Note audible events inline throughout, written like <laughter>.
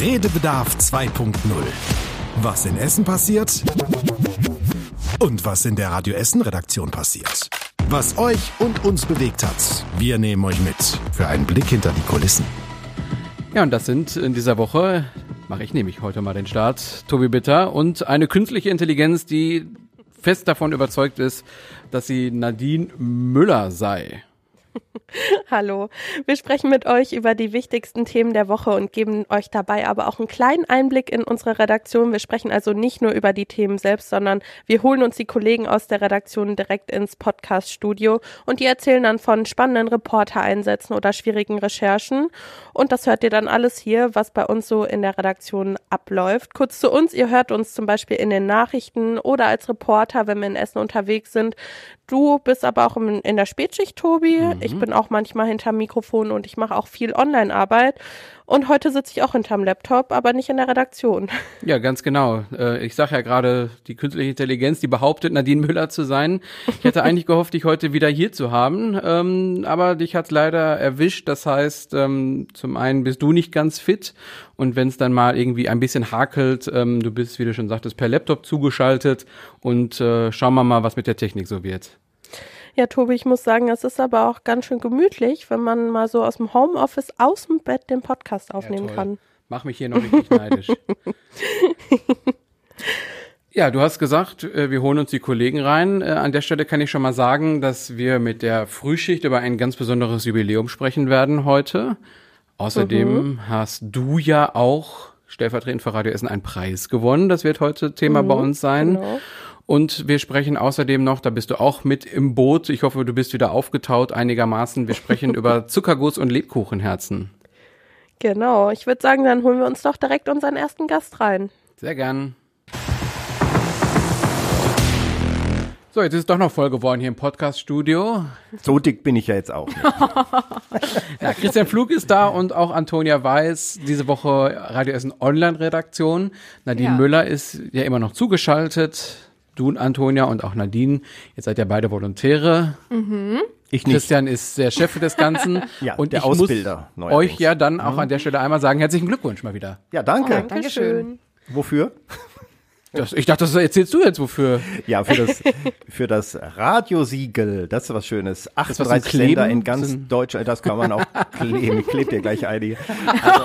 Redebedarf 2.0. Was in Essen passiert und was in der Radio Essen Redaktion passiert. Was euch und uns bewegt hat, wir nehmen euch mit für einen Blick hinter die Kulissen. Ja, und das sind in dieser Woche, mache ich nämlich heute mal den Start, Tobi Bitter und eine künstliche Intelligenz, die fest davon überzeugt ist, dass sie Nadine Müller sei. <laughs> Hallo, wir sprechen mit euch über die wichtigsten Themen der Woche und geben euch dabei aber auch einen kleinen Einblick in unsere Redaktion. Wir sprechen also nicht nur über die Themen selbst, sondern wir holen uns die Kollegen aus der Redaktion direkt ins Podcast-Studio und die erzählen dann von spannenden Reportereinsätzen oder schwierigen Recherchen. Und das hört ihr dann alles hier, was bei uns so in der Redaktion abläuft. Kurz zu uns, ihr hört uns zum Beispiel in den Nachrichten oder als Reporter, wenn wir in Essen unterwegs sind. Du bist aber auch in, in der Spätschicht, Tobi. Mhm. Ich bin auch manchmal hinterm Mikrofon und ich mache auch viel Online-Arbeit. Und heute sitze ich auch hinterm Laptop, aber nicht in der Redaktion. <laughs> Ja, ganz genau. Äh, ich sage ja gerade, die künstliche Intelligenz, die behauptet, Nadine Müller zu sein. Ich hätte eigentlich gehofft, dich heute wieder hier zu haben, ähm, aber dich hat's leider erwischt. Das heißt, ähm, zum einen bist du nicht ganz fit und wenn es dann mal irgendwie ein bisschen hakelt, ähm, du bist, wie du schon sagtest, per Laptop zugeschaltet und äh, schauen wir mal, was mit der Technik so wird. Ja, Tobi, ich muss sagen, es ist aber auch ganz schön gemütlich, wenn man mal so aus dem Homeoffice aus dem Bett den Podcast aufnehmen ja, kann. Mach mich hier noch richtig neidisch. <laughs> Ja, du hast gesagt, äh, wir holen uns die Kollegen rein. Äh, an der Stelle kann ich schon mal sagen, dass wir mit der Frühschicht über ein ganz besonderes Jubiläum sprechen werden heute. Außerdem mhm. hast du ja auch stellvertretend für Radio Essen einen Preis gewonnen. Das wird heute Thema mhm, bei uns sein. Genau. Und wir sprechen außerdem noch, da bist du auch mit im Boot. Ich hoffe, du bist wieder aufgetaut einigermaßen. Wir sprechen <laughs> über Zuckerguss und Lebkuchenherzen. Genau. Ich würde sagen, dann holen wir uns doch direkt unseren ersten Gast rein. Sehr gern. So, jetzt ist es doch noch voll geworden hier im Podcast-Studio. So dick bin ich ja jetzt auch. <laughs> ja, Christian Flug ist da und auch Antonia Weiß, diese Woche Radio Essen Online-Redaktion. Nadine ja. Müller ist ja immer noch zugeschaltet du und Antonia und auch Nadine, ihr seid ja beide Volontäre. Mhm. Ich nicht. Christian ist der Chef des Ganzen. <laughs> ja, und der ich Ausbilder. Muss euch ja dann auch mhm. an der Stelle einmal sagen, herzlichen Glückwunsch mal wieder. Ja, danke. Oh, Dankeschön. Wofür? Das, ich dachte, das erzählst du jetzt wofür. Ja, für das, für das Radiosiegel. Das ist was Schönes. 38 Länder in ganz Deutschland. Das kann man auch <laughs> kleben. Klebt dir gleich einige. Also,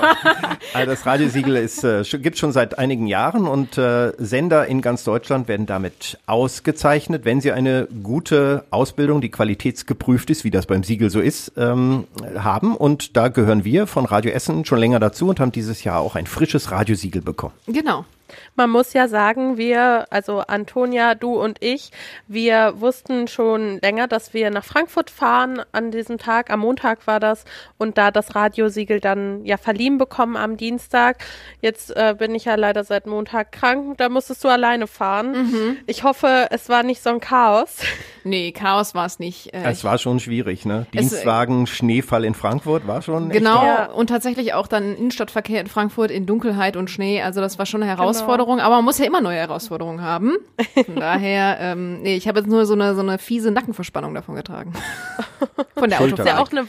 also das Radiosiegel ist, äh, gibt schon seit einigen Jahren und äh, Sender in ganz Deutschland werden damit ausgezeichnet, wenn sie eine gute Ausbildung, die qualitätsgeprüft ist, wie das beim Siegel so ist, ähm, haben. Und da gehören wir von Radio Essen schon länger dazu und haben dieses Jahr auch ein frisches Radiosiegel bekommen. Genau. Man muss ja sagen, wir, also Antonia, du und ich, wir wussten schon länger, dass wir nach Frankfurt fahren an diesem Tag. Am Montag war das und da das Radiosiegel dann ja verliehen bekommen am Dienstag. Jetzt äh, bin ich ja leider seit Montag krank. Da musstest du alleine fahren. Mhm. Ich hoffe, es war nicht so ein Chaos. <laughs> Nee, Chaos war es nicht. Äh, es war schon schwierig, ne? Dienstwagen, es, Schneefall in Frankfurt war schon. Genau, ja. und tatsächlich auch dann Innenstadtverkehr in Frankfurt in Dunkelheit und Schnee. Also das war schon eine Herausforderung. Genau. Herausforderungen, aber man muss ja immer neue Herausforderungen haben. Von <laughs> daher, ähm, nee, ich habe jetzt nur so eine, so eine fiese Nackenverspannung davon getragen. Von der Autofahrt. Ist ja auch eine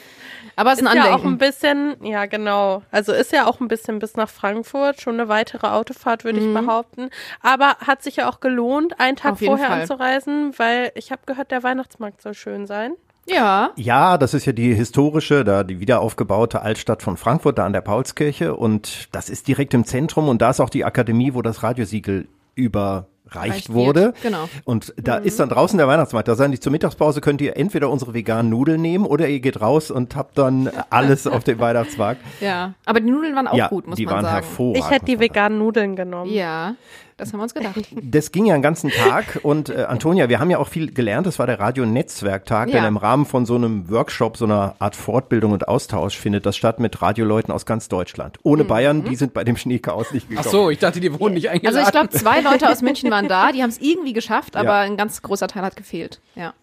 aber es ist, ist ein ja auch ein bisschen, ja genau. Also ist ja auch ein bisschen bis nach Frankfurt, schon eine weitere Autofahrt, würde mhm. ich behaupten. Aber hat sich ja auch gelohnt, einen Tag vorher Fall. anzureisen, weil ich habe gehört, der Weihnachtsmarkt soll schön sein. Ja. Ja, das ist ja die historische, da die wiederaufgebaute Altstadt von Frankfurt, da an der Paulskirche. Und das ist direkt im Zentrum und da ist auch die Akademie, wo das Radiosiegel über reicht wurde. Genau. Und da mhm. ist dann draußen der Weihnachtsmarkt. Da sagen die zur Mittagspause könnt ihr entweder unsere veganen Nudeln nehmen oder ihr geht raus und habt dann <laughs> alles auf dem Weihnachtsmarkt. Ja, aber die Nudeln waren auch ja, gut, muss die man waren sagen. Hervorragend, ich hätte die veganen Nudeln genommen. Ja. Das haben wir uns gedacht. <laughs> Das ging ja einen ganzen Tag und äh, Antonia, wir haben ja auch viel gelernt. Das war der Radio-Netzwerktag, ja. denn im Rahmen von so einem Workshop, so einer Art Fortbildung und Austausch findet das statt mit Radioleuten aus ganz Deutschland. Ohne mhm. Bayern, die sind bei dem Schneechaos nicht gekommen. Ach so, ich dachte, die wurden nicht eingeladen. Also ich glaube, zwei Leute aus München waren da, die haben es irgendwie geschafft, aber ja. ein ganz großer Teil hat gefehlt. Ja.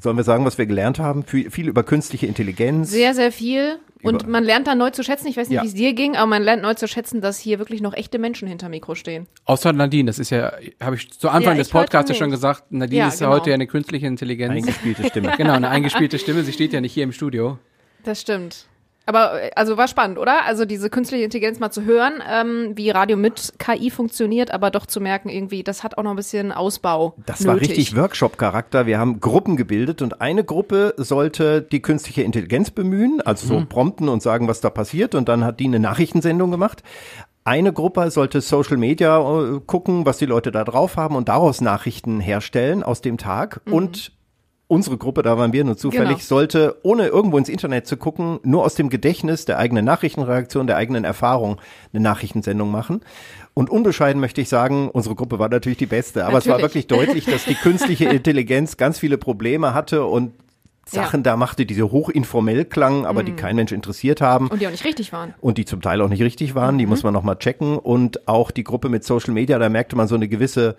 Sollen wir sagen, was wir gelernt haben? Viel über künstliche Intelligenz. Sehr, sehr viel. Und man lernt da neu zu schätzen, ich weiß nicht, ja. wie es dir ging, aber man lernt neu zu schätzen, dass hier wirklich noch echte Menschen hinter Mikro stehen. Außer Nadine, das ist ja, habe ich zu Anfang ja, des Podcasts ja schon gesagt, Nadine ja, ist genau. heute ja eine künstliche Intelligenz. Eingespielte Stimme. <laughs> genau, eine eingespielte Stimme, sie steht ja nicht hier im Studio. Das stimmt. Aber äh, also war spannend, oder? Also diese künstliche Intelligenz mal zu hören, ähm, wie Radio mit KI funktioniert, aber doch zu merken, irgendwie, das hat auch noch ein bisschen Ausbau. Das war richtig Workshop-Charakter. Wir haben Gruppen gebildet und eine Gruppe sollte die künstliche Intelligenz bemühen, also so mhm. prompten und sagen, was da passiert. Und dann hat die eine Nachrichtensendung gemacht. Eine Gruppe sollte Social Media äh, gucken, was die Leute da drauf haben und daraus Nachrichten herstellen aus dem Tag. Mhm. Und unsere Gruppe, da waren wir nur zufällig, genau. sollte, ohne irgendwo ins Internet zu gucken, nur aus dem Gedächtnis der eigenen Nachrichtenreaktion, der eigenen Erfahrung eine Nachrichtensendung machen. Und unbescheiden möchte ich sagen, unsere Gruppe war natürlich die beste, aber natürlich. es war wirklich deutlich, dass die künstliche <laughs> Intelligenz ganz viele Probleme hatte und Sachen ja. da machte, die so hochinformell klangen, aber mhm. die kein Mensch interessiert haben. Und die auch nicht richtig waren. Und die zum Teil auch nicht richtig waren, mhm. die muss man nochmal checken. Und auch die Gruppe mit Social Media, da merkte man so eine gewisse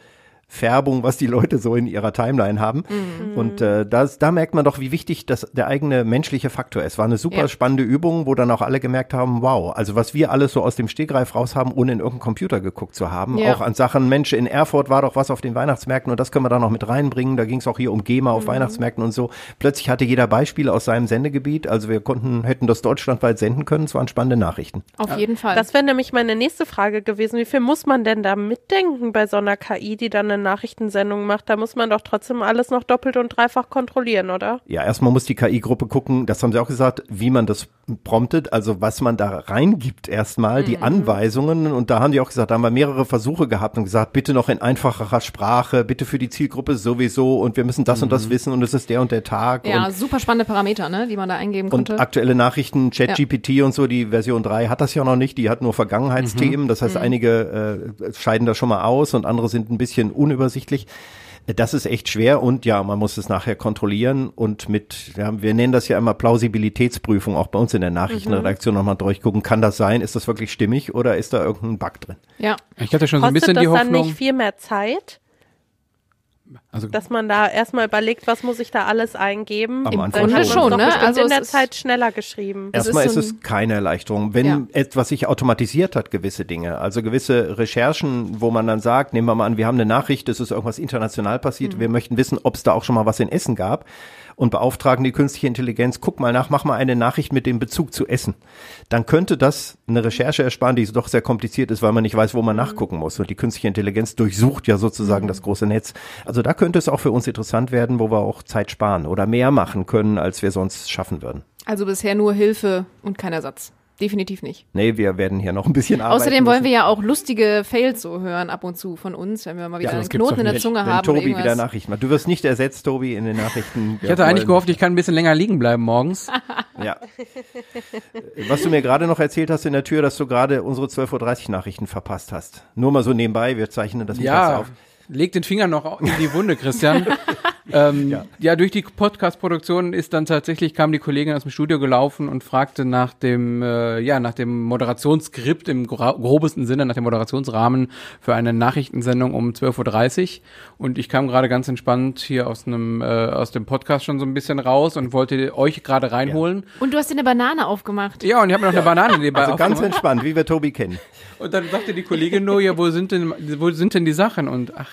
Färbung, was die Leute so in ihrer Timeline haben. Mhm. Und äh, das, da merkt man doch, wie wichtig das der eigene menschliche Faktor ist. War eine super ja. spannende Übung, wo dann auch alle gemerkt haben, wow, also was wir alles so aus dem Stegreif raus haben, ohne in irgendeinen Computer geguckt zu haben. Ja. Auch an Sachen, Mensch, in Erfurt war doch was auf den Weihnachtsmärkten und das können wir da noch mit reinbringen. Da ging es auch hier um GEMA auf mhm. Weihnachtsmärkten und so. Plötzlich hatte jeder Beispiele aus seinem Sendegebiet. Also wir konnten, hätten das deutschlandweit senden können. Es waren spannende Nachrichten. Auf jeden Fall. Das wäre nämlich meine nächste Frage gewesen. Wie viel muss man denn da mitdenken bei so einer KI, die dann eine Nachrichtensendung macht, da muss man doch trotzdem alles noch doppelt und dreifach kontrollieren, oder? Ja, erstmal muss die KI-Gruppe gucken, das haben sie auch gesagt, wie man das promptet, also was man da reingibt erstmal, mhm. die Anweisungen. Und da haben die auch gesagt, da haben wir mehrere Versuche gehabt und gesagt, bitte noch in einfacherer Sprache, bitte für die Zielgruppe sowieso und wir müssen das mhm. und das mhm. wissen und es ist der und der Tag. Ja, und, super spannende Parameter, ne, die man da eingeben konnte. Und aktuelle Nachrichten, ChatGPT ja. und so, die Version 3 hat das ja noch nicht, die hat nur Vergangenheitsthemen. Mhm. Das heißt, mhm. einige äh, scheiden da schon mal aus und andere sind ein bisschen unübersichtlich. Das ist echt schwer und ja, man muss es nachher kontrollieren und mit, ja, wir nennen das ja immer Plausibilitätsprüfung, auch bei uns in der Nachrichtenredaktion mhm. nochmal durchgucken, kann das sein, ist das wirklich stimmig oder ist da irgendein Bug drin? Ja. Ich hatte schon so ein bisschen die Hoffnung. Kostet das dann nicht viel mehr Zeit? Also dass man da erstmal überlegt, was muss ich da alles eingeben. Am Anfang Grunde schon, ne? Also in der Zeit schneller geschrieben. Erstmal ist, es keine Erleichterung. Wenn ja. etwas sich automatisiert hat, gewisse Dinge, also gewisse Recherchen, wo man dann sagt, nehmen wir mal an, wir haben eine Nachricht, es ist irgendwas international passiert, mhm. wir möchten wissen, ob es da auch schon mal was in Essen gab und beauftragen die künstliche Intelligenz, guck mal nach, mach mal eine Nachricht mit dem Bezug zu Essen. Dann könnte das eine Recherche ersparen, die doch sehr kompliziert ist, weil man nicht weiß, wo man nachgucken muss. Und die künstliche Intelligenz durchsucht ja sozusagen das große Netz. Also da könnte es auch für uns interessant werden, wo wir auch Zeit sparen oder mehr machen können, als wir sonst schaffen würden. Also bisher nur Hilfe und kein Ersatz definitiv nicht. Nee, wir werden hier noch ein bisschen arbeiten. Außerdem wollen wir ja auch lustige Fails so hören ab und zu von uns, wenn wir mal wieder ja, einen Knoten in der Zunge wenn haben. Tobi wieder Nachrichten macht. Du wirst nicht ersetzt, Tobi, in den Nachrichten. Ich hatte eigentlich gehofft, ich kann ein bisschen länger liegen bleiben morgens. <laughs> ja. Was du mir gerade noch erzählt hast in der Tür, dass du gerade unsere 12.30 Uhr Nachrichten verpasst hast. Nur mal so nebenbei, wir zeichnen das ja. auf. Leg den Finger noch in die Wunde, Christian. <laughs> ähm, ja. ja. durch die Podcast-Produktion ist dann tatsächlich, kam die Kollegin aus dem Studio gelaufen und fragte nach dem, äh, ja, nach dem Moderationsskript im grobesten Sinne, nach dem Moderationsrahmen für eine Nachrichtensendung um 12.30 Uhr. Und ich kam gerade ganz entspannt hier aus einem, äh, aus dem Podcast schon so ein bisschen raus und wollte euch gerade reinholen. Ja. Und du hast dir eine Banane aufgemacht. Ja, und ich habe mir noch eine Banane nebenbei Also ganz entspannt, wie wir Tobi kennen. Und dann sagte die Kollegin nur, ja, wo sind denn, wo sind denn die Sachen? Und ach,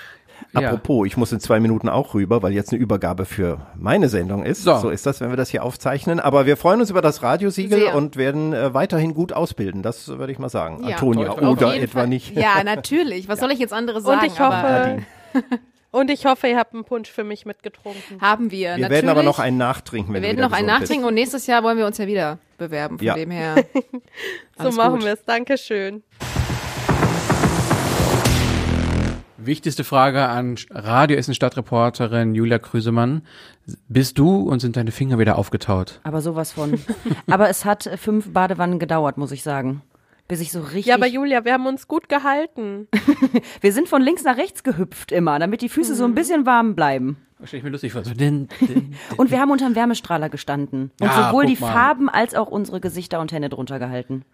Apropos, ich muss in zwei Minuten auch rüber, weil jetzt eine Übergabe für meine Sendung ist. So, so ist das, wenn wir das hier aufzeichnen. Aber wir freuen uns über das Radiosiegel Sehr. und werden äh, weiterhin gut ausbilden. Das würde ich mal sagen. Ja, Antonia, toll, oder etwa Fall. nicht. Ja, natürlich. Was <laughs> ja. soll ich jetzt anderes sagen? Und ich hoffe, <laughs> und ich hoffe, ihr habt einen Punsch für mich mitgetrunken. Haben wir. Wir natürlich. werden aber noch einen nachtrinken. Wenn wir werden noch einen nachtrinken und nächstes Jahr wollen wir uns ja wieder bewerben. Von ja. dem her. <laughs> so machen wir es. Dankeschön. Wichtigste Frage an Radio Essen Stadtreporterin Julia Krüsemann. Bist du und sind deine Finger wieder aufgetaut? Aber sowas von. <laughs> aber es hat fünf Badewannen gedauert, muss ich sagen. Bis ich so richtig. Ja, aber Julia, wir haben uns gut gehalten. <laughs> wir sind von links nach rechts gehüpft immer, damit die Füße mhm. so ein mhm. bisschen warm bleiben. Stell ich mir lustig vor. So din, din, din. <laughs> Und wir haben unter dem Wärmestrahler gestanden. Und ja, sowohl die mal. Farben als auch unsere Gesichter und Hände drunter gehalten.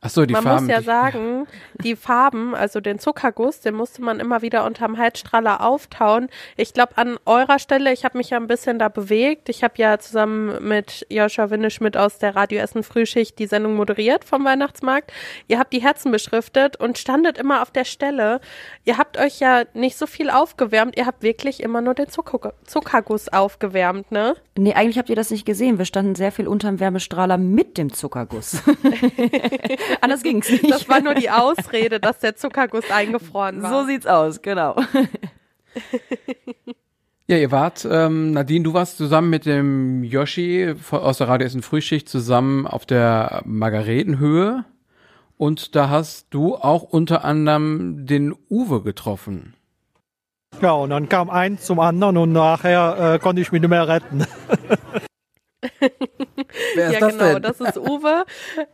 Ach so, die man Farben. muss ja sagen, die Farben, also den Zuckerguss, den musste man immer wieder unterm Heizstrahler auftauen. Ich glaube, an eurer Stelle, ich habe mich ja ein bisschen da bewegt. Ich habe ja zusammen mit Joscha Winneschmidt aus der Radio Essen Frühschicht die Sendung moderiert vom Weihnachtsmarkt. Ihr habt die Herzen beschriftet und standet immer auf der Stelle. Ihr habt euch ja nicht so viel aufgewärmt. Ihr habt wirklich immer nur den Zucker Zuckerguss aufgewärmt, ne? Nee, eigentlich habt ihr das nicht gesehen. Wir standen sehr viel unterm Wärmestrahler mit dem Zuckerguss. <laughs> Anders ging's nicht. Das war nur die Ausrede, dass der Zuckerguss eingefroren war. So sieht's aus, genau. Ja, ihr wart, ähm, Nadine, du warst zusammen mit dem Yoshi aus der Radio Essen Frühschicht zusammen auf der Margaretenhöhe. Und da hast du auch unter anderem den Uwe getroffen. Ja, und dann kam eins zum anderen und nachher äh, konnte ich mich nicht mehr retten. <laughs> Wer ist ja, das genau, denn? das ist Uwe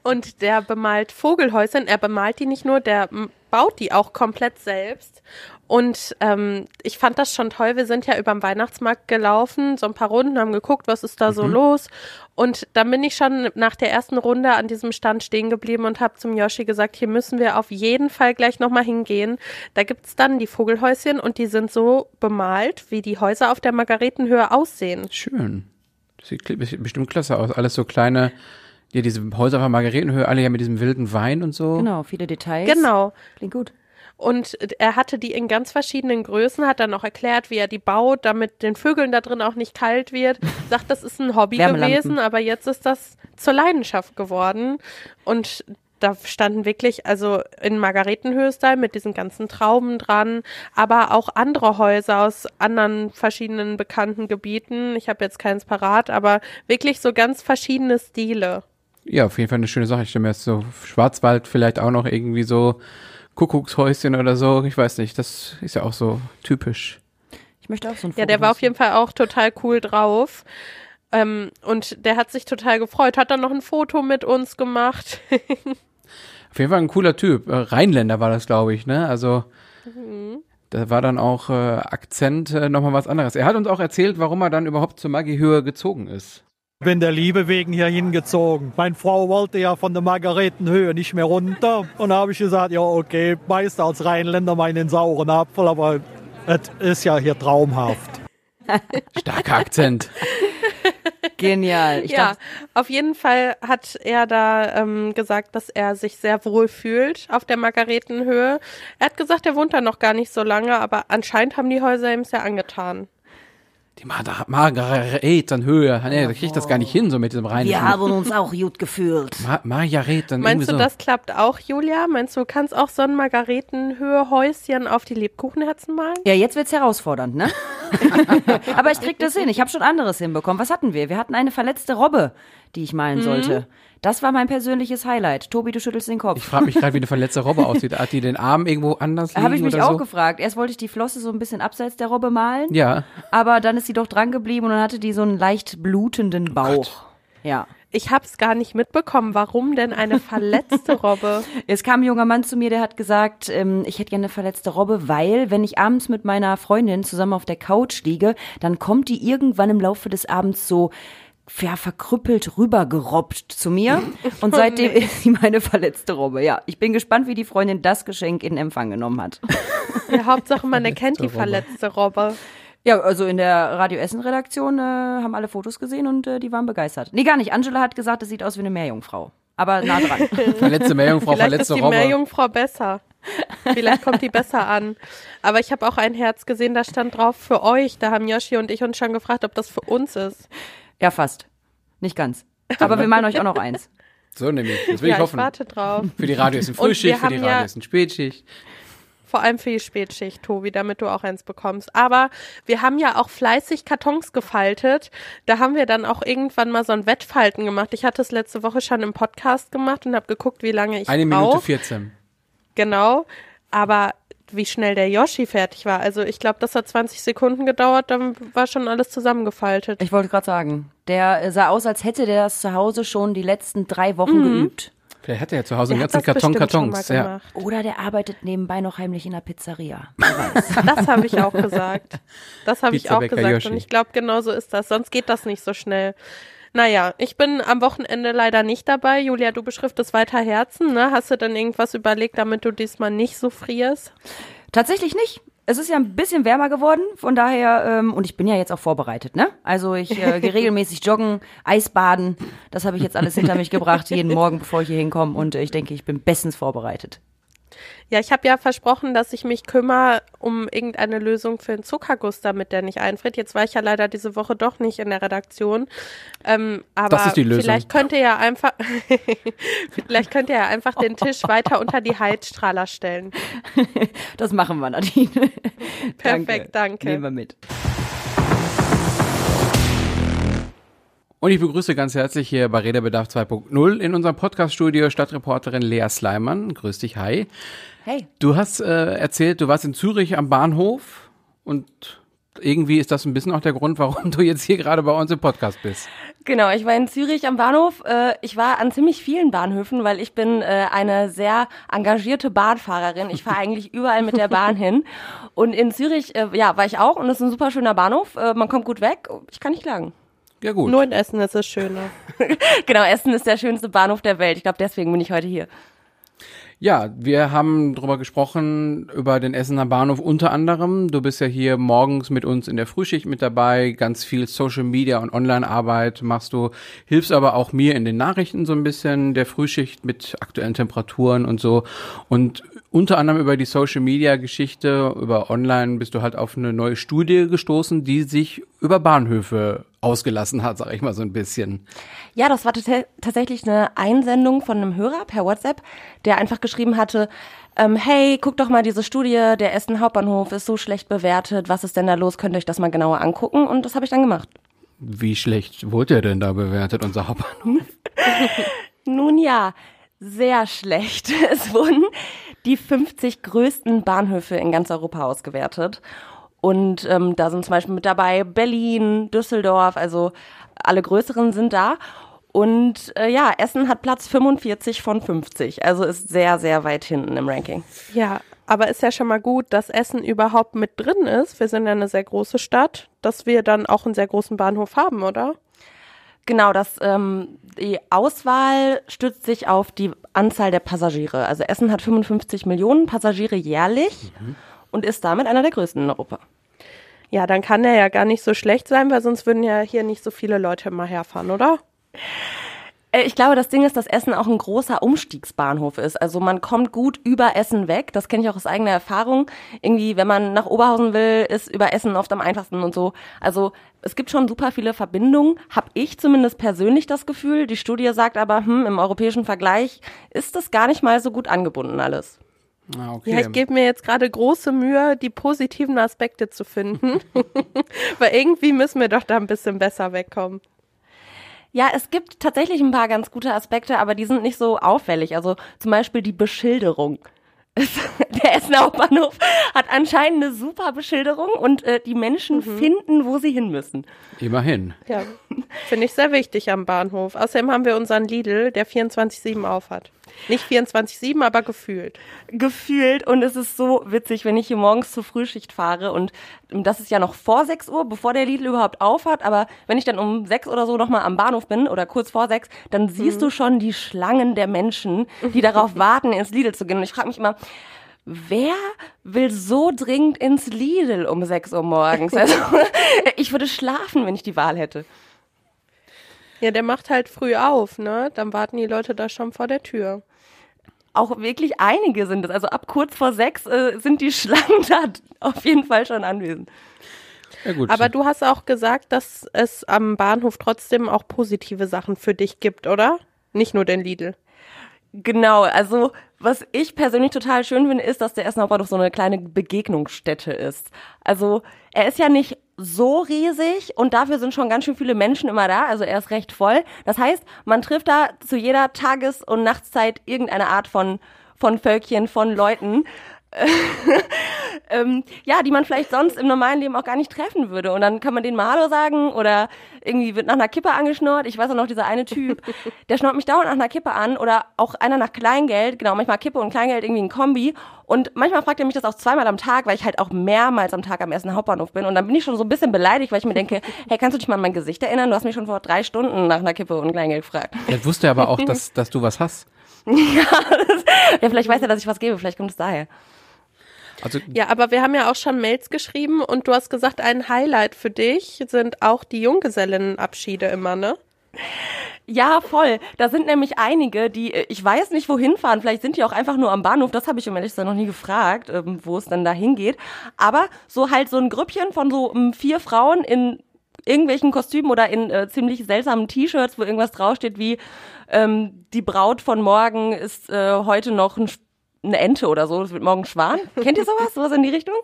und der bemalt Vogelhäuschen. Er bemalt die nicht nur, der baut die auch komplett selbst. Und ähm, ich fand das schon toll. Wir sind ja über den Weihnachtsmarkt gelaufen, so ein paar Runden, haben geguckt, was ist da so los. Und dann bin ich schon nach der ersten Runde an diesem Stand stehen geblieben und habe zum Yoshi gesagt, hier müssen wir auf jeden Fall gleich nochmal hingehen. Da gibt's dann die Vogelhäuschen und die sind so bemalt, wie die Häuser auf der Margaretenhöhe aussehen. Schön. Sieht bestimmt klasse aus. Alles so kleine, ja, diese Häuser von Margaretenhöhe, alle ja mit diesem wilden Wein und so. Genau, viele Details. Genau. Klingt gut. Und er hatte die in ganz verschiedenen Größen, hat dann auch erklärt, wie er die baut, damit den Vögeln da drin auch nicht kalt wird. <laughs> Sagt, das ist ein Hobby gewesen, aber jetzt ist das zur Leidenschaft geworden. Und da standen wirklich, also in Margaretenhöhe-Style mit diesen ganzen Trauben dran, aber auch andere Häuser aus anderen verschiedenen bekannten Gebieten. Ich habe jetzt keins parat, aber wirklich so ganz verschiedene Stile. Ja, auf jeden Fall eine schöne Sache. Ich stelle mir jetzt so Schwarzwald vielleicht auch noch irgendwie so Kuckuckshäuschen oder so. Ich weiß nicht. Das ist ja auch so typisch. Ich möchte auch so ein Ja, der war auf jeden Fall auch total cool drauf. Ähm, und der hat sich total gefreut, hat dann noch ein Foto mit uns gemacht. <laughs> Auf jeden Fall ein cooler Typ. Äh, Rheinländer war das, glaube ich, ne? Also da war dann auch äh, Akzent äh, nochmal was anderes. Er hat uns auch erzählt, warum er dann überhaupt zur Maggi-Höhe gezogen ist. Bin der Liebe wegen hier hingezogen. Meine Frau wollte ja von der Margaretenhöhe nicht mehr runter. Und da habe ich gesagt, ja okay, meist als Rheinländer meinen sauren Apfel, aber es ist ja hier traumhaft. Starker Akzent. <laughs> Genial. Ich ja, dachte, auf jeden Fall hat er da ähm, gesagt, dass er sich sehr wohl fühlt auf der Margaretenhöhe. Er hat gesagt, er wohnt da noch gar nicht so lange, aber anscheinend haben die Häuser ihm sehr angetan. Die Mar Margaretenhöhe. Nee, da krieg ich das gar nicht hin, so mit diesem reinen. wir haben uns auch gut gefühlt. Ma Margareten. Meinst du, so. das klappt auch, Julia? Meinst du, du kannst auch so ein Margaretenhöhe-Häuschen auf die Lebkuchenherzen malen? Ja, jetzt wird's herausfordernd, ne? <laughs> Aber ich krieg das hin. Ich habe schon anderes hinbekommen. Was hatten wir? Wir hatten eine verletzte Robbe, die ich malen sollte. Das war mein persönliches Highlight. Tobi, du schüttelst den Ich Kopf. frage mich gerade, wie eine verletzte Robbe <laughs> aussieht. Hat die den Arm irgendwo anders liegen Habe ich mich oder auch so? gefragt. Erst wollte ich die Flosse so ein bisschen abseits der Robbe malen, Ja. aber dann ist sie doch dran geblieben und dann hatte die so einen leicht blutenden Bauch. Ja. Ich hab's gar nicht mitbekommen. Warum denn eine verletzte <laughs> Robbe? Es kam ein junger Mann zu mir, der hat gesagt, ähm, ich hätte gerne eine verletzte Robbe, weil wenn ich abends mit meiner Freundin zusammen auf der Couch liege, dann kommt die irgendwann im Laufe des Abends so ja, verkrüppelt rübergerobbt zu mir und seitdem ist sie meine verletzte Robbe. Ja, ich bin gespannt, wie die Freundin das Geschenk in Empfang genommen hat. Ja, Hauptsache, man erkennt die verletzte Robbe. Ja, also in der Radio Essen Redaktion äh, haben alle Fotos gesehen und äh, die waren begeistert. Nee, gar nicht. Angela hat gesagt, es sieht aus wie eine Meerjungfrau. Aber nah dran. <laughs> Verletzte Meerjungfrau, Vielleicht verletzte ist die Robbe. Meerjungfrau besser. Vielleicht kommt die besser an. Aber ich habe auch ein Herz gesehen, da stand drauf für euch. Da haben Yoshi und ich uns schon gefragt, ob das für uns ist. Ja, fast. Nicht ganz. Aber wir malen euch auch noch eins. <laughs> So nämlich. Das will ja, ich hoffen. warte drauf. Für die Radio ist ein Frühschicht, für die Radio ja- ist ein Spätschicht. Vor allem für die Spätschicht, Tobi, damit du auch eins bekommst. Aber wir haben ja auch fleißig Kartons gefaltet. Da haben wir dann auch irgendwann mal so ein Wettfalten gemacht. Ich hatte es letzte Woche schon im Podcast gemacht und habe geguckt, wie lange ich Eine Minute brauche. 14. Genau. Aber wie schnell der Yoshi fertig war. Also ich glaube, das hat 20 Sekunden gedauert, dann war schon alles zusammengefaltet. Ich wollte gerade sagen, der äh, sah aus, als hätte der das zu Hause schon die letzten drei Wochen geübt. Vielleicht hat er ja zu Hause einen Der hat ganzen Karton Kartons. Ja. gemacht. Oder der arbeitet nebenbei noch heimlich in der Pizzeria. <laughs> Das habe ich auch gesagt. Das habe ich auch gesagt. Yoshi. Und ich glaube, genau so ist das. Sonst geht das nicht so schnell. Naja, ich bin am Wochenende leider nicht dabei. Julia, du beschriftest weiter Herzen, ne? Hast du denn irgendwas überlegt, damit du diesmal nicht so frierst? Tatsächlich nicht. Es ist ja ein bisschen wärmer geworden, von daher, ähm, und ich bin ja jetzt auch vorbereitet, ne? Also ich äh, <laughs> gehe regelmäßig joggen, Eisbaden, das habe ich jetzt alles hinter mich <laughs> gebracht, jeden Morgen, bevor ich hier hinkomme und äh, ich denke, ich bin bestens vorbereitet. Ja, ich habe ja versprochen, dass ich mich kümmere um irgendeine Lösung für den Zuckerguss, damit der nicht einfriert. Jetzt war ich ja leider diese Woche doch nicht in der Redaktion. Ähm, aber vielleicht könnt ihr ja einfach, <laughs> vielleicht könnt ihr ja einfach den Tisch <laughs> weiter unter die Heizstrahler stellen. Das machen wir, Nadine. Perfekt, danke. danke. Nehmen wir mit. Und ich begrüße ganz herzlich hier bei Redebedarf 2.0 in unserem Podcaststudio Stadtreporterin Lea Sleiman. Grüß dich, hi. Hey. Du hast äh, erzählt, du warst in Zürich am Bahnhof und irgendwie ist das ein bisschen auch der Grund, warum du jetzt hier gerade bei uns im Podcast bist. Genau, ich war in Zürich am Bahnhof. Äh, ich war an ziemlich vielen Bahnhöfen, weil ich bin äh, eine sehr engagierte Bahnfahrerin. Ich fahre <laughs> eigentlich überall mit der Bahn hin. Und in Zürich, äh, ja, war ich auch und es ist ein super schöner Bahnhof. Man kommt gut weg. Ich kann nicht klagen. Ja, gut. Nur in Essen ist es schöner. <laughs> genau, Essen ist der schönste Bahnhof der Welt. Ich glaube, deswegen bin ich heute hier. Ja, wir haben darüber gesprochen, über den Essener Bahnhof unter anderem. Du bist ja hier morgens mit uns in der Frühschicht mit dabei, ganz viel Social Media und Online-Arbeit machst du, hilfst aber auch mir in den Nachrichten so ein bisschen der Frühschicht mit aktuellen Temperaturen und so. Und unter anderem über die Social Media Geschichte, über Online bist du halt auf eine neue Studie gestoßen, die sich über Bahnhöfe ausgelassen hat, sag ich mal so ein bisschen. Ja, das war tatsächlich eine Einsendung von einem Hörer per WhatsApp, der einfach geschrieben hatte, ähm, hey, guck doch mal diese Studie, der Essen Hauptbahnhof ist so schlecht bewertet, was ist denn da los, könnt ihr euch das mal genauer angucken und das habe ich dann gemacht. Wie schlecht wurde er denn da bewertet, unser Hauptbahnhof? <laughs> Nun ja, sehr schlecht. <laughs> Es wurden die 50 größten Bahnhöfe in ganz Europa ausgewertet. Und ähm, da sind zum Beispiel mit dabei Berlin, Düsseldorf, also alle größeren sind da. Und äh, ja, Essen hat Platz 45 von 50, also ist sehr, sehr weit hinten im Ranking. Ja, aber ist ja schon mal gut, dass Essen überhaupt mit drin ist. Wir sind ja eine sehr große Stadt, dass wir dann auch einen sehr großen Bahnhof haben, oder? Genau, das ähm, die Auswahl stützt sich auf die Anzahl der Passagiere. Also Essen hat 55 Millionen Passagiere jährlich mhm. Und ist damit einer der größten in Europa. Ja, dann kann er ja gar nicht so schlecht sein, weil sonst würden ja hier nicht so viele Leute mal herfahren, oder? Äh, ich glaube, das Ding ist, dass Essen auch ein großer Umstiegsbahnhof ist. Also man kommt gut über Essen weg. Das kenne ich auch aus eigener Erfahrung. Irgendwie, wenn man nach Oberhausen will, ist über Essen oft am einfachsten und so. Also es gibt schon super viele Verbindungen, habe ich zumindest persönlich das Gefühl. Die Studie sagt aber, hm, im europäischen Vergleich ist das gar nicht mal so gut angebunden alles. Ah, okay. Ja, ich gebe mir jetzt gerade große Mühe, die positiven Aspekte zu finden. <laughs> Weil irgendwie müssen wir doch da ein bisschen besser wegkommen. Ja, es gibt tatsächlich ein paar ganz gute Aspekte, aber die sind nicht so auffällig. Also zum Beispiel die Beschilderung. <laughs> der Essener Hauptbahnhof hat anscheinend eine super Beschilderung und äh, die Menschen mhm. finden, wo sie hin müssen. Immerhin. Ja, finde ich sehr wichtig am Bahnhof. Außerdem haben wir unseren Lidl, der 24-7 aufhat. Nicht 24-7, aber gefühlt. Gefühlt. Und es ist so witzig, wenn ich hier morgens zur Frühschicht fahre und das ist ja noch vor 6 Uhr, bevor der Lidl überhaupt aufhat. Aber wenn ich dann um 6 oder so nochmal am Bahnhof bin oder kurz vor 6, dann siehst mhm. du schon die Schlangen der Menschen, die darauf <laughs> warten, ins Lidl zu gehen. Und ich frage mich immer, Wer will so dringend ins Lidl um 6 Uhr morgens? <laughs> Also, <laughs> ich würde schlafen, wenn ich die Wahl hätte. Ja, der macht halt früh auf, ne? Dann warten die Leute da schon vor der Tür. Auch wirklich einige sind es. Also ab kurz vor sechs äh, sind die <laughs> Schlangen da auf jeden Fall schon anwesend. Ja, gut. Aber du hast auch gesagt, dass es am Bahnhof trotzdem auch positive Sachen für dich gibt, oder? Nicht nur den Lidl. Genau, also was ich persönlich total schön finde, ist, dass der Essener Bahnhof so eine kleine Begegnungsstätte ist. Also er ist ja nicht so riesig und dafür sind schon ganz schön viele Menschen immer da, also er ist recht voll. Das heißt, man trifft da zu jeder Tages- und Nachtszeit irgendeine Art von, von Völkchen, von Leuten. <laughs> ähm, ja, die man vielleicht sonst im normalen Leben auch gar nicht treffen würde. Und dann kann man denen mal Hallo sagen oder irgendwie wird nach einer Kippe angeschnurrt. Ich weiß auch noch, dieser eine Typ, <laughs> der schnurrt mich dauernd nach einer Kippe an oder auch einer nach Kleingeld. Genau, manchmal Kippe und Kleingeld irgendwie ein Kombi. Und manchmal fragt er mich das auch zweimal am Tag, weil ich halt auch mehrmals am Tag am ersten Hauptbahnhof bin. Und dann bin ich schon so ein bisschen beleidigt, weil ich mir denke, <laughs> hey, kannst du dich mal an mein Gesicht erinnern? Du hast mich schon vor drei Stunden nach einer Kippe und Kleingeld gefragt. Er wusste aber auch, dass, dass du was hast. ja, das, ja, vielleicht weiß er, dass ich was gebe. Vielleicht kommt es daher. Also, ja, aber wir haben ja auch schon Mails geschrieben und du hast gesagt, ein Highlight für dich sind auch die Junggesellenabschiede immer, ne? Ja, voll. Da sind nämlich einige, die, ich weiß nicht, wohin fahren. Vielleicht sind die auch einfach nur am Bahnhof. Das habe ich ehrlich gesagt noch nie gefragt, ähm, wo es dann da hingeht. Aber so halt so ein Grüppchen von so um, vier Frauen in irgendwelchen Kostümen oder in äh, ziemlich seltsamen T-Shirts, wo irgendwas draufsteht wie ähm, die Braut von morgen ist äh, heute noch ein eine Ente oder so, das wird morgen Schwan. Kennt ihr sowas? Sowas in die Richtung?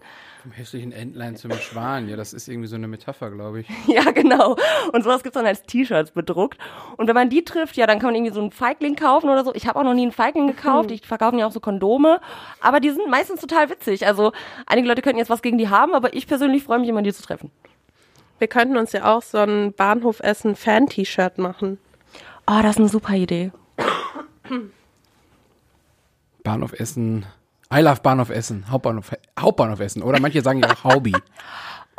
Vom hässlichen Entlein zum Schwan, ja, das ist irgendwie so eine Metapher, glaube ich. <laughs> ja, genau. Und sowas gibt's dann als T-Shirts bedruckt. Und wenn man die trifft, ja, dann kann man irgendwie so einen Feigling kaufen oder so. Ich habe auch noch nie einen Feigling gekauft. Ich verkaufe ja auch so Kondome. Aber die sind meistens total witzig. Also einige Leute könnten jetzt was gegen die haben, aber ich persönlich freue mich immer, die zu treffen. Wir könnten uns ja auch so ein Bahnhof-Essen-Fan-T-Shirt machen. Oh, das ist eine super Idee. <coughs> Bahnhof Essen. I love Bahnhof Essen. Hauptbahnhof, Hauptbahnhof Essen. Oder manche sagen ja auch Haubi. <laughs>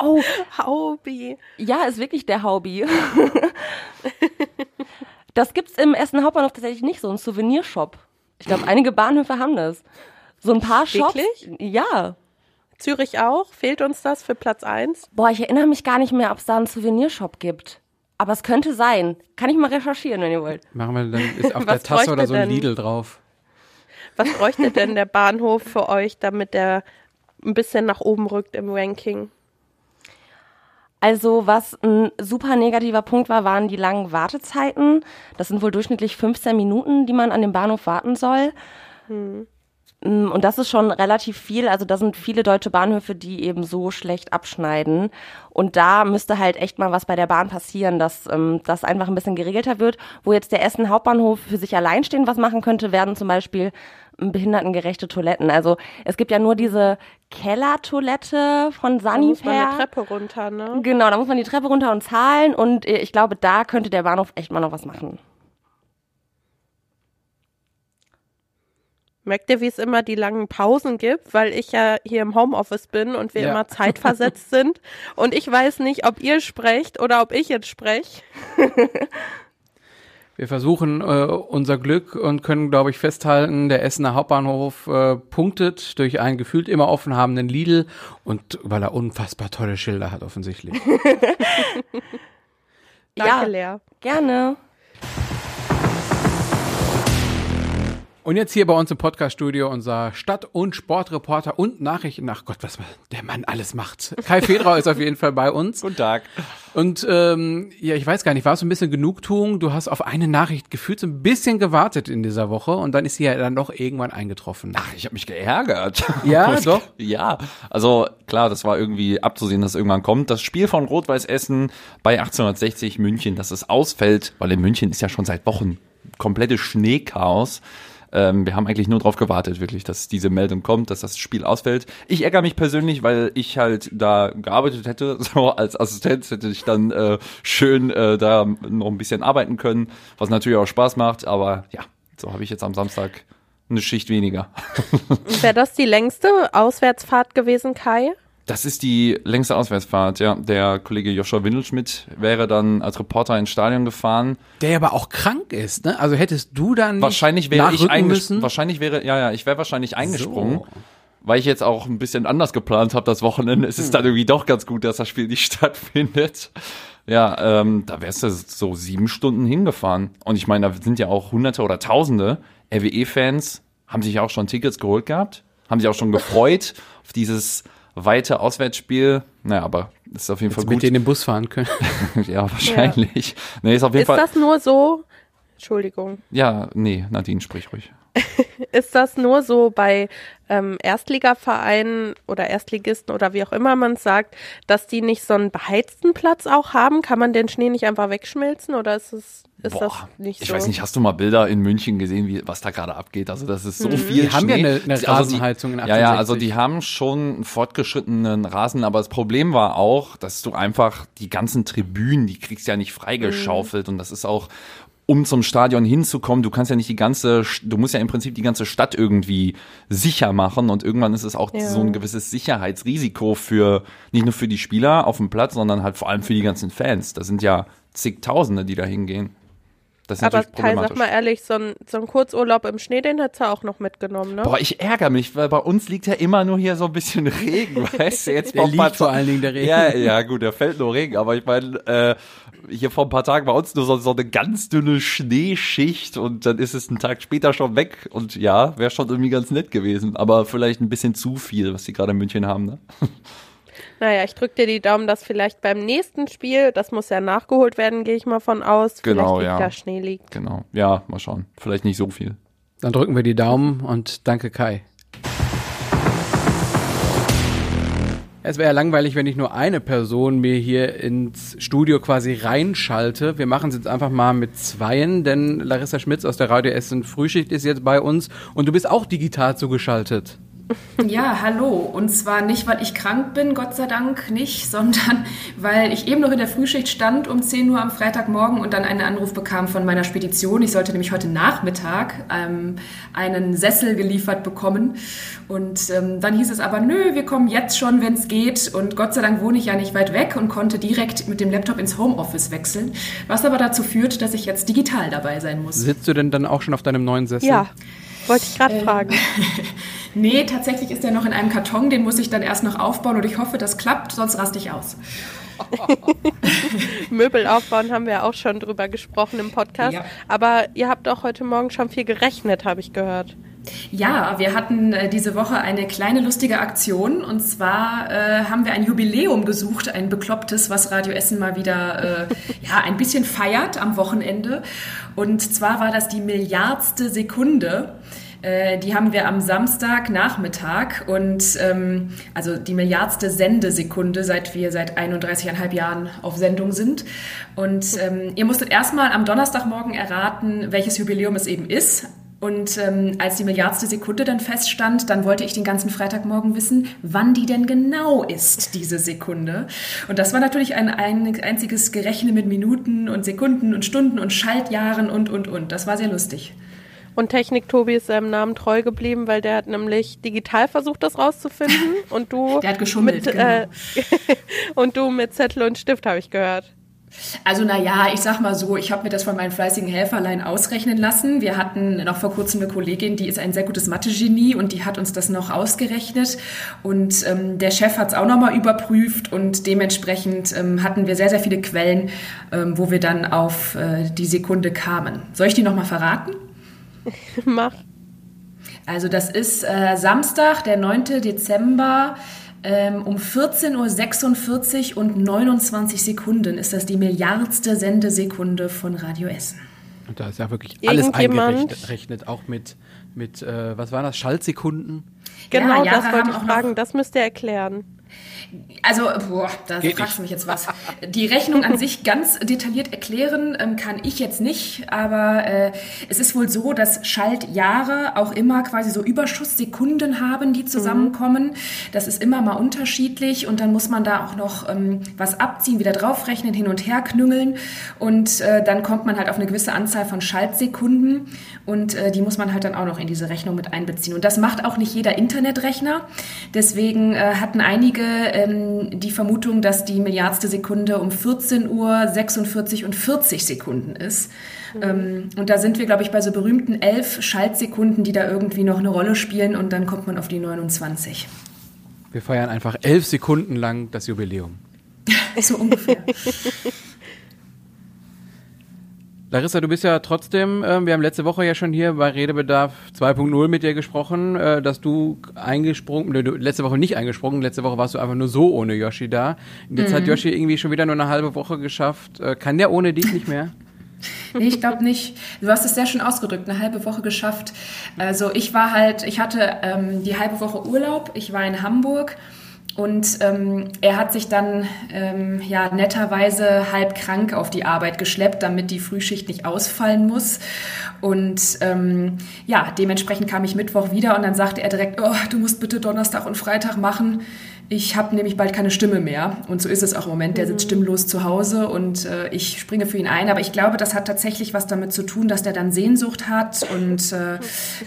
Oh, Haubi. Ja, ist wirklich der Haubi. <laughs> das gibt's im Essen Hauptbahnhof tatsächlich nicht, so ein Souvenirshop. Ich glaube, einige Bahnhöfe haben das. So ein paar Shops. Wirklich? Ja. Zürich auch? Fehlt uns das für Platz 1? Boah, ich erinnere mich gar nicht mehr, ob es da einen Souvenirshop gibt. Aber es könnte sein. Kann ich mal recherchieren, wenn ihr wollt. Machen wir dann, ist auf <laughs> der Tasse oder so ein Lidl drauf. Was bräuchte denn der Bahnhof für euch, damit der ein bisschen nach oben rückt im Ranking? Also was ein super negativer Punkt war, waren die langen Wartezeiten. Das sind wohl durchschnittlich 15 Minuten, die man an dem Bahnhof warten soll. Hm. Und das ist schon relativ viel. Also da sind viele deutsche Bahnhöfe, die eben so schlecht abschneiden. Und da müsste halt echt mal was bei der Bahn passieren, dass ähm, das einfach ein bisschen geregelter wird. Wo jetzt der Essen Hauptbahnhof für sich allein stehen was machen könnte, werden zum Beispiel behindertengerechte Toiletten. Also es gibt ja nur diese Kellertoilette von Sanitär. Da muss man die Treppe runter, ne? Genau, da muss man die Treppe runter und zahlen. Und äh, ich glaube, da könnte der Bahnhof echt mal noch was machen. Merkt ihr, wie es immer die langen Pausen gibt, weil ich ja hier im Homeoffice bin und wir ja. immer zeitversetzt <laughs> sind. Und ich weiß nicht, ob ihr sprecht oder ob ich jetzt spreche. <laughs> Wir versuchen äh, unser Glück und können, glaube ich, festhalten, der Essener Hauptbahnhof äh, punktet durch einen gefühlt immer offen habenden Lidl und weil er unfassbar tolle Schilder hat offensichtlich. <laughs> <laughs> Danke, ja, Lea. Gerne. Und jetzt hier bei uns im Podcast-Studio unser Stadt- und Sportreporter und Nachrichten. Ach Gott, was der Mann alles macht. Kai Federer ist auf jeden Fall bei uns. Guten Tag. Und ähm, ja, ich weiß gar nicht, war es so ein bisschen Genugtuung? Du hast auf eine Nachricht gefühlt so ein bisschen gewartet in dieser Woche und dann ist sie ja dann doch irgendwann eingetroffen. Ach, ich habe mich geärgert. Ja, <laughs> doch. Ja, also klar, das war irgendwie abzusehen, dass irgendwann kommt. Das Spiel von Rot-Weiß Essen bei 1860 München, dass es ausfällt, weil in München ist ja schon seit Wochen komplettes Schneechaos. Ähm, wir haben eigentlich nur darauf gewartet, wirklich, dass diese Meldung kommt, dass das Spiel ausfällt. Ich ärgere mich persönlich, weil ich halt da gearbeitet hätte, <laughs> so als Assistent hätte ich dann äh, schön äh, da noch ein bisschen arbeiten können, was natürlich auch Spaß macht, aber ja, so habe ich jetzt am Samstag eine Schicht weniger. <laughs> Wäre das die längste Auswärtsfahrt gewesen, Kai? Das ist die längste Auswärtsfahrt, ja. Der Kollege Joshua Windelschmidt wäre dann als Reporter ins Stadion gefahren. Der aber auch krank ist, ne? Also hättest du dann wahrscheinlich wäre ich eingesprungen. Wahrscheinlich wäre, ja, ja, ich wäre wahrscheinlich eingesprungen. So. Weil ich jetzt auch ein bisschen anders geplant habe das Wochenende. Es ist hm. dann irgendwie doch ganz gut, dass das Spiel nicht <laughs> stattfindet. Ja, ähm, da wärst du so sieben Stunden hingefahren. Und ich meine, da sind ja auch Hunderte oder Tausende RWE-Fans, haben sich auch schon Tickets geholt gehabt, haben sich auch schon gefreut auf dieses weite Auswärtsspiel. Naja, aber ist auf jeden Jetzt Fall gut. Mit denen im Bus fahren können. <laughs> ja, wahrscheinlich. Ja. Nee, ist auf jeden ist Fall. das nur so? Entschuldigung. Ja, nee, Nadine, sprich ruhig. <laughs> ist das nur so bei ähm, Erstligavereinen oder Erstligisten oder wie auch immer man sagt, dass die nicht so einen beheizten Platz auch haben? Kann man den Schnee nicht einfach wegschmilzen oder ist es ist Boah, das nicht so? Ich weiß nicht, hast du mal Bilder in München gesehen, wie, was da gerade abgeht? Also das ist so mhm. viel Die haben ja eine, eine Rasenheizung also die, in 68. Ja, ja, also die haben schon einen fortgeschrittenen Rasen, aber das Problem war auch, dass du einfach die ganzen Tribünen, die kriegst ja nicht freigeschaufelt mhm. und das ist auch um zum Stadion hinzukommen, du kannst ja nicht die ganze, du musst ja im Prinzip die ganze Stadt irgendwie sicher machen und irgendwann ist es auch ja. so ein gewisses Sicherheitsrisiko für, nicht nur für die Spieler auf dem Platz, sondern halt vor allem für die ganzen Fans. Da sind ja zigtausende, die da hingehen. Das ist Aber Kai, sag mal ehrlich, so ein, so ein Kurzurlaub im Schnee, den hättest du auch noch mitgenommen, ne? Boah, ich ärgere mich, weil bei uns liegt ja immer nur hier so ein bisschen <laughs> Regen, <laughs> weißt du? Jetzt der liegt vor allen Dingen der Regen. Ja, ja, gut, der fällt nur Regen, aber ich meine, äh, hier vor ein paar Tagen bei uns nur so, so eine ganz dünne Schneeschicht und dann ist es einen Tag später schon weg und ja, wäre schon irgendwie ganz nett gewesen, aber vielleicht ein bisschen zu viel, was die gerade in München haben, ne? <laughs> Naja, ich drücke dir die Daumen, dass vielleicht beim nächsten Spiel, das muss ja nachgeholt werden, gehe ich mal von aus, genau, vielleicht ja. da Schnee liegt. Genau, ja, mal schauen. Vielleicht nicht so viel. Dann drücken wir die Daumen und danke Kai. Es wäre ja langweilig, wenn ich nur eine Person mir hier ins Studio quasi reinschalte. Wir machen es jetzt einfach mal mit zweien, denn Larissa Schmitz aus der Radio Essen Frühschicht ist jetzt bei uns und du bist auch digital zugeschaltet. Ja, hallo. Und zwar nicht, weil ich krank bin, Gott sei Dank nicht, sondern weil ich eben noch in der Frühschicht stand um 10 Uhr am Freitagmorgen und dann einen Anruf bekam von meiner Spedition. Ich sollte nämlich heute Nachmittag ähm, einen Sessel geliefert bekommen. Und ähm, dann hieß es aber, nö, wir kommen jetzt schon, wenn es geht. Und Gott sei Dank wohne ich ja nicht weit weg und konnte direkt mit dem Laptop ins Homeoffice wechseln. Was aber dazu führt, dass ich jetzt digital dabei sein muss. Sitzt du denn dann auch schon auf deinem neuen Sessel? Ja. Wollte ich gerade äh, fragen. <laughs> nee, tatsächlich ist der noch in einem Karton, den muss ich dann erst noch aufbauen und ich hoffe, das klappt, sonst raste ich aus. <laughs> Möbel aufbauen haben wir auch schon drüber gesprochen im Podcast. Ja. Aber ihr habt auch heute Morgen schon viel gerechnet, habe ich gehört. Ja, wir hatten äh, diese Woche eine kleine lustige Aktion und zwar äh, haben wir ein Jubiläum gesucht, ein beklopptes, was Radio Essen mal wieder äh, <laughs> ja ein bisschen feiert am Wochenende. Und zwar war das die Milliardste Sekunde. Äh, die haben wir am Samstagnachmittag und ähm, also die Milliardste Sendesekunde, seit wir seit 31,5 Jahren auf Sendung sind. Und ähm, ihr musstet erstmal am Donnerstagmorgen erraten, welches Jubiläum es eben ist. Und ähm, als die Milliardste Sekunde dann feststand, dann wollte ich den ganzen Freitagmorgen wissen, wann die denn genau ist, diese Sekunde. Und das war natürlich ein, ein einziges Gerechne mit Minuten und Sekunden und Stunden und Schaltjahren und, und, und. Das war sehr lustig. Und Technik-Tobi ist seinem Namen treu geblieben, weil der hat nämlich digital versucht, das rauszufinden. <laughs> Und du. Der hat geschummelt. Mit, genau. äh, <laughs> und du mit Zettel und Stift, habe ich gehört. Also na ja, ich sag mal so, ich habe mir das von meinen fleißigen Helferlein ausrechnen lassen. Wir hatten noch vor kurzem eine Kollegin, die ist ein sehr gutes Mathe-Genie und die hat uns das noch ausgerechnet. Und ähm, der Chef hat es auch nochmal überprüft und dementsprechend ähm, hatten wir sehr, sehr viele Quellen, ähm, wo wir dann auf äh, die Sekunde kamen. Soll ich die nochmal verraten? <laughs> Mach. Also das ist äh, Samstag, der 9. Dezember ähm, um 14.46 Uhr und 29 Sekunden ist das die milliardste Sendesekunde von Radio Essen. Und da ist ja wirklich alles eingerechnet, auch mit, mit äh, was waren das, Schaltsekunden? Genau, ja, das wollte ich fragen, das müsst ihr erklären. Also, boah, da Geht fragst du mich jetzt was. Die Rechnung an sich ganz detailliert erklären ähm, kann ich jetzt nicht, aber äh, es ist wohl so, dass Schaltjahre auch immer quasi so Überschusssekunden haben, die zusammenkommen. Mhm. Das ist immer mal unterschiedlich und dann muss man da auch noch ähm, was abziehen, wieder draufrechnen, hin und her knüngeln und äh, dann kommt man halt auf eine gewisse Anzahl von Schaltsekunden und äh, die muss man halt dann auch noch in diese Rechnung mit einbeziehen. Und das macht auch nicht jeder Internetrechner. Deswegen äh, hatten einige ähm, die Vermutung, dass die Milliardste Sekunde um 14 Uhr 46 und 40 Sekunden ist. Mhm. Ähm, und da sind wir, glaube ich, bei so berühmten elf Schaltsekunden, die da irgendwie noch eine Rolle spielen und dann kommt man auf die 29. Wir feiern einfach elf Sekunden lang das Jubiläum. <laughs> so ungefähr. <laughs> Larissa, du bist ja trotzdem, äh, wir haben letzte Woche ja schon hier bei Redebedarf 2.0 mit dir gesprochen, äh, dass du eingesprungen, du, letzte Woche nicht eingesprungen, letzte Woche warst du einfach nur so ohne Yoshi da. Jetzt mhm. hat Yoshi irgendwie schon wieder nur eine halbe Woche geschafft. Äh, kann der ohne dich nicht mehr? <laughs> Nee, ich glaube nicht. Du hast es sehr schön ausgedrückt, eine halbe Woche geschafft. Also ich war halt, ich hatte ähm, die halbe Woche Urlaub, ich war in Hamburg und ähm, er hat sich dann ähm, ja netterweise halb krank auf die Arbeit geschleppt, damit die Frühschicht nicht ausfallen muss. Und ähm, ja, dementsprechend kam ich Mittwoch wieder und dann sagte er direkt, oh, du musst bitte Donnerstag und Freitag machen. Ich habe nämlich bald keine Stimme mehr. Und so ist es auch im Moment. Der sitzt mhm. stimmlos zu Hause und äh, ich springe für ihn ein. Aber ich glaube, das hat tatsächlich was damit zu tun, dass der dann Sehnsucht hat und äh,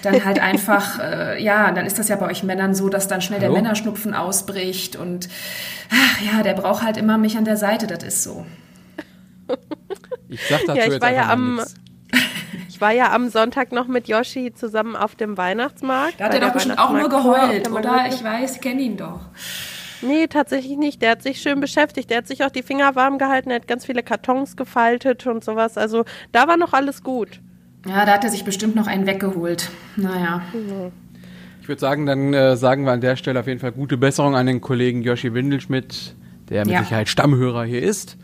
dann halt <laughs> einfach, äh, ja, dann ist das ja bei euch Männern so, dass dann schnell Hallo? der Männerschnupfen ausbricht und ach ja, der braucht halt immer mich an der Seite. Das ist so. Ich sag dazu ja, ich jetzt war ja am, ich war ja am Sonntag noch mit Yoshi zusammen auf dem Weihnachtsmarkt. Da hat er doch bestimmt auch nur geheult, oder? Ich weiß, ich kenne ihn doch. Nee, tatsächlich nicht. Der hat sich schön beschäftigt. Der hat sich auch die Finger warm gehalten. Er hat ganz viele Kartons gefaltet und sowas. Also da war noch alles gut. Ja, da hat er sich bestimmt noch einen weggeholt. Naja. Mhm. Ich würde sagen, dann äh, sagen wir an der Stelle auf jeden Fall gute Besserung an den Kollegen Joshi Windelschmidt, der mit ja. Sicherheit Stammhörer hier ist.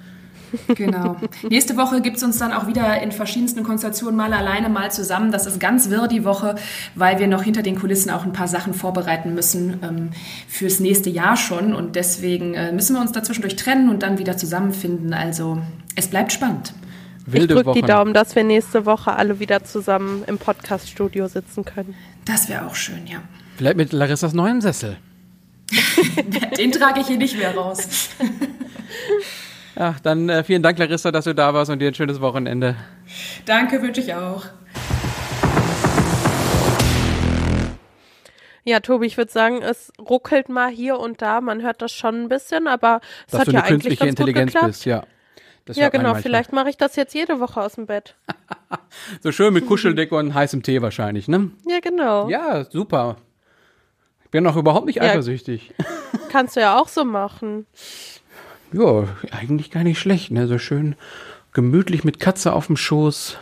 Genau. Nächste Woche gibt es uns dann auch wieder in verschiedensten Konstellationen mal alleine, mal zusammen. Das ist ganz wirr die Woche, weil wir noch hinter den Kulissen auch ein paar Sachen vorbereiten müssen ähm, fürs nächste Jahr schon. Und deswegen äh, müssen wir uns dazwischendurch trennen und dann wieder zusammenfinden. Also es bleibt spannend. Wilde ich drücke die Daumen, dass wir nächste Woche alle wieder zusammen im Podcast-Studio sitzen können. Das wäre auch schön, ja. Vielleicht mit Larissas neuen Sessel. <laughs> Den trage ich hier nicht mehr raus. <laughs> Ach, dann äh, vielen Dank, Larissa, dass du da warst und dir ein schönes Wochenende. Danke, wünsche ich auch. Ja, Tobi, ich würde sagen, es ruckelt mal hier und da. Man hört das schon ein bisschen, aber es dass hat du ja eine eigentlich ganz Intelligenz gut geklappt. bist, ja. Das ja, genau. Vielleicht mache ich das jetzt jede Woche aus dem Bett. <laughs> so schön mit Kuscheldecke und heißem Tee wahrscheinlich, ne? Ja, genau. Ja, super. Ich bin noch überhaupt nicht ja, eifersüchtig. Kannst du ja auch so machen. <laughs> Ja, eigentlich gar nicht schlecht, ne? So schön gemütlich mit Katze auf dem Schoß.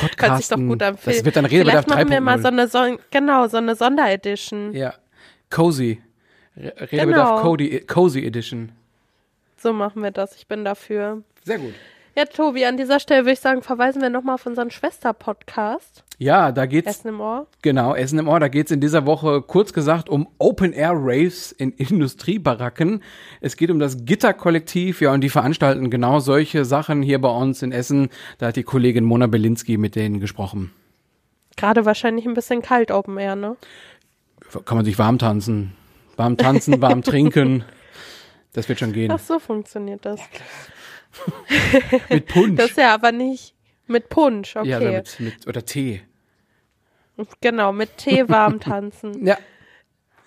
Podcasten. <laughs> Hört sich doch gut an. Das wird dann Redebedarf Vielleicht machen wir mal so eine, Son genau, so eine Sonderedition. Ja. Cozy. Redebedarf genau. Cozy Edition. So machen wir das. Ich bin dafür. Sehr gut. Ja, Tobi, an dieser Stelle würde ich sagen, verweisen wir nochmal auf unseren Schwester-Podcast. Ja, da geht's. Essen im Ohr. Genau, Essen im Ohr. Da geht's in dieser Woche kurz gesagt um Open-Air-Raves in Industriebaracken. Es geht um das Gitterkollektiv, ja, und die veranstalten genau solche Sachen hier bei uns in Essen. Da hat die Kollegin Mona Belinski mit denen gesprochen. Gerade wahrscheinlich ein bisschen kalt Open Air, ne? Kann man sich warm tanzen. Warm tanzen, <laughs> warm trinken. Das wird schon gehen. Ach, so funktioniert das. <laughs> Mit Punsch. Das ist ja aber nicht mit Punsch, okay. Ja, mit, mit, oder Tee. Genau, mit Tee warm <laughs> tanzen. ja.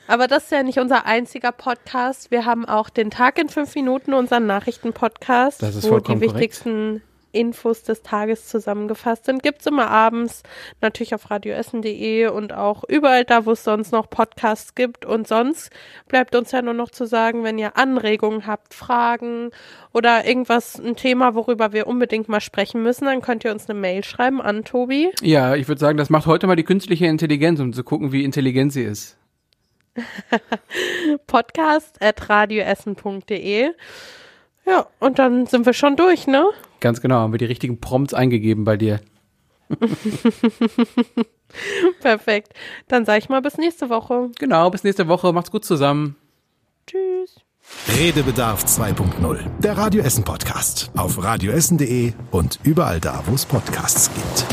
Aber das ist ja nicht unser einziger Podcast. Wir haben auch den Tag in fünf Minuten, unseren Nachrichtenpodcast, wo die wichtigsten Infos des Tages zusammengefasst sind. Gibt es immer abends, natürlich auf radioessen.de und auch überall da, wo es sonst noch Podcasts gibt. Und sonst bleibt uns ja nur noch zu sagen, wenn ihr Anregungen habt, Fragen oder irgendwas, ein Thema, worüber wir unbedingt mal sprechen müssen, dann könnt ihr uns eine Mail schreiben an Tobi. Ja, ich würde sagen, das macht heute mal die künstliche Intelligenz, um zu gucken, wie intelligent sie ist. <laughs> Podcast at radioessen.de. Ja, und dann sind wir schon durch, ne? Ganz genau, haben wir die richtigen Prompts eingegeben bei dir. <laughs> Perfekt. Dann sage ich mal bis nächste Woche. Genau, bis nächste Woche. Macht's gut zusammen. Tschüss. Redebedarf 2.0, der Radio Essen Podcast. Auf radioessen.de und überall da, wo es Podcasts gibt.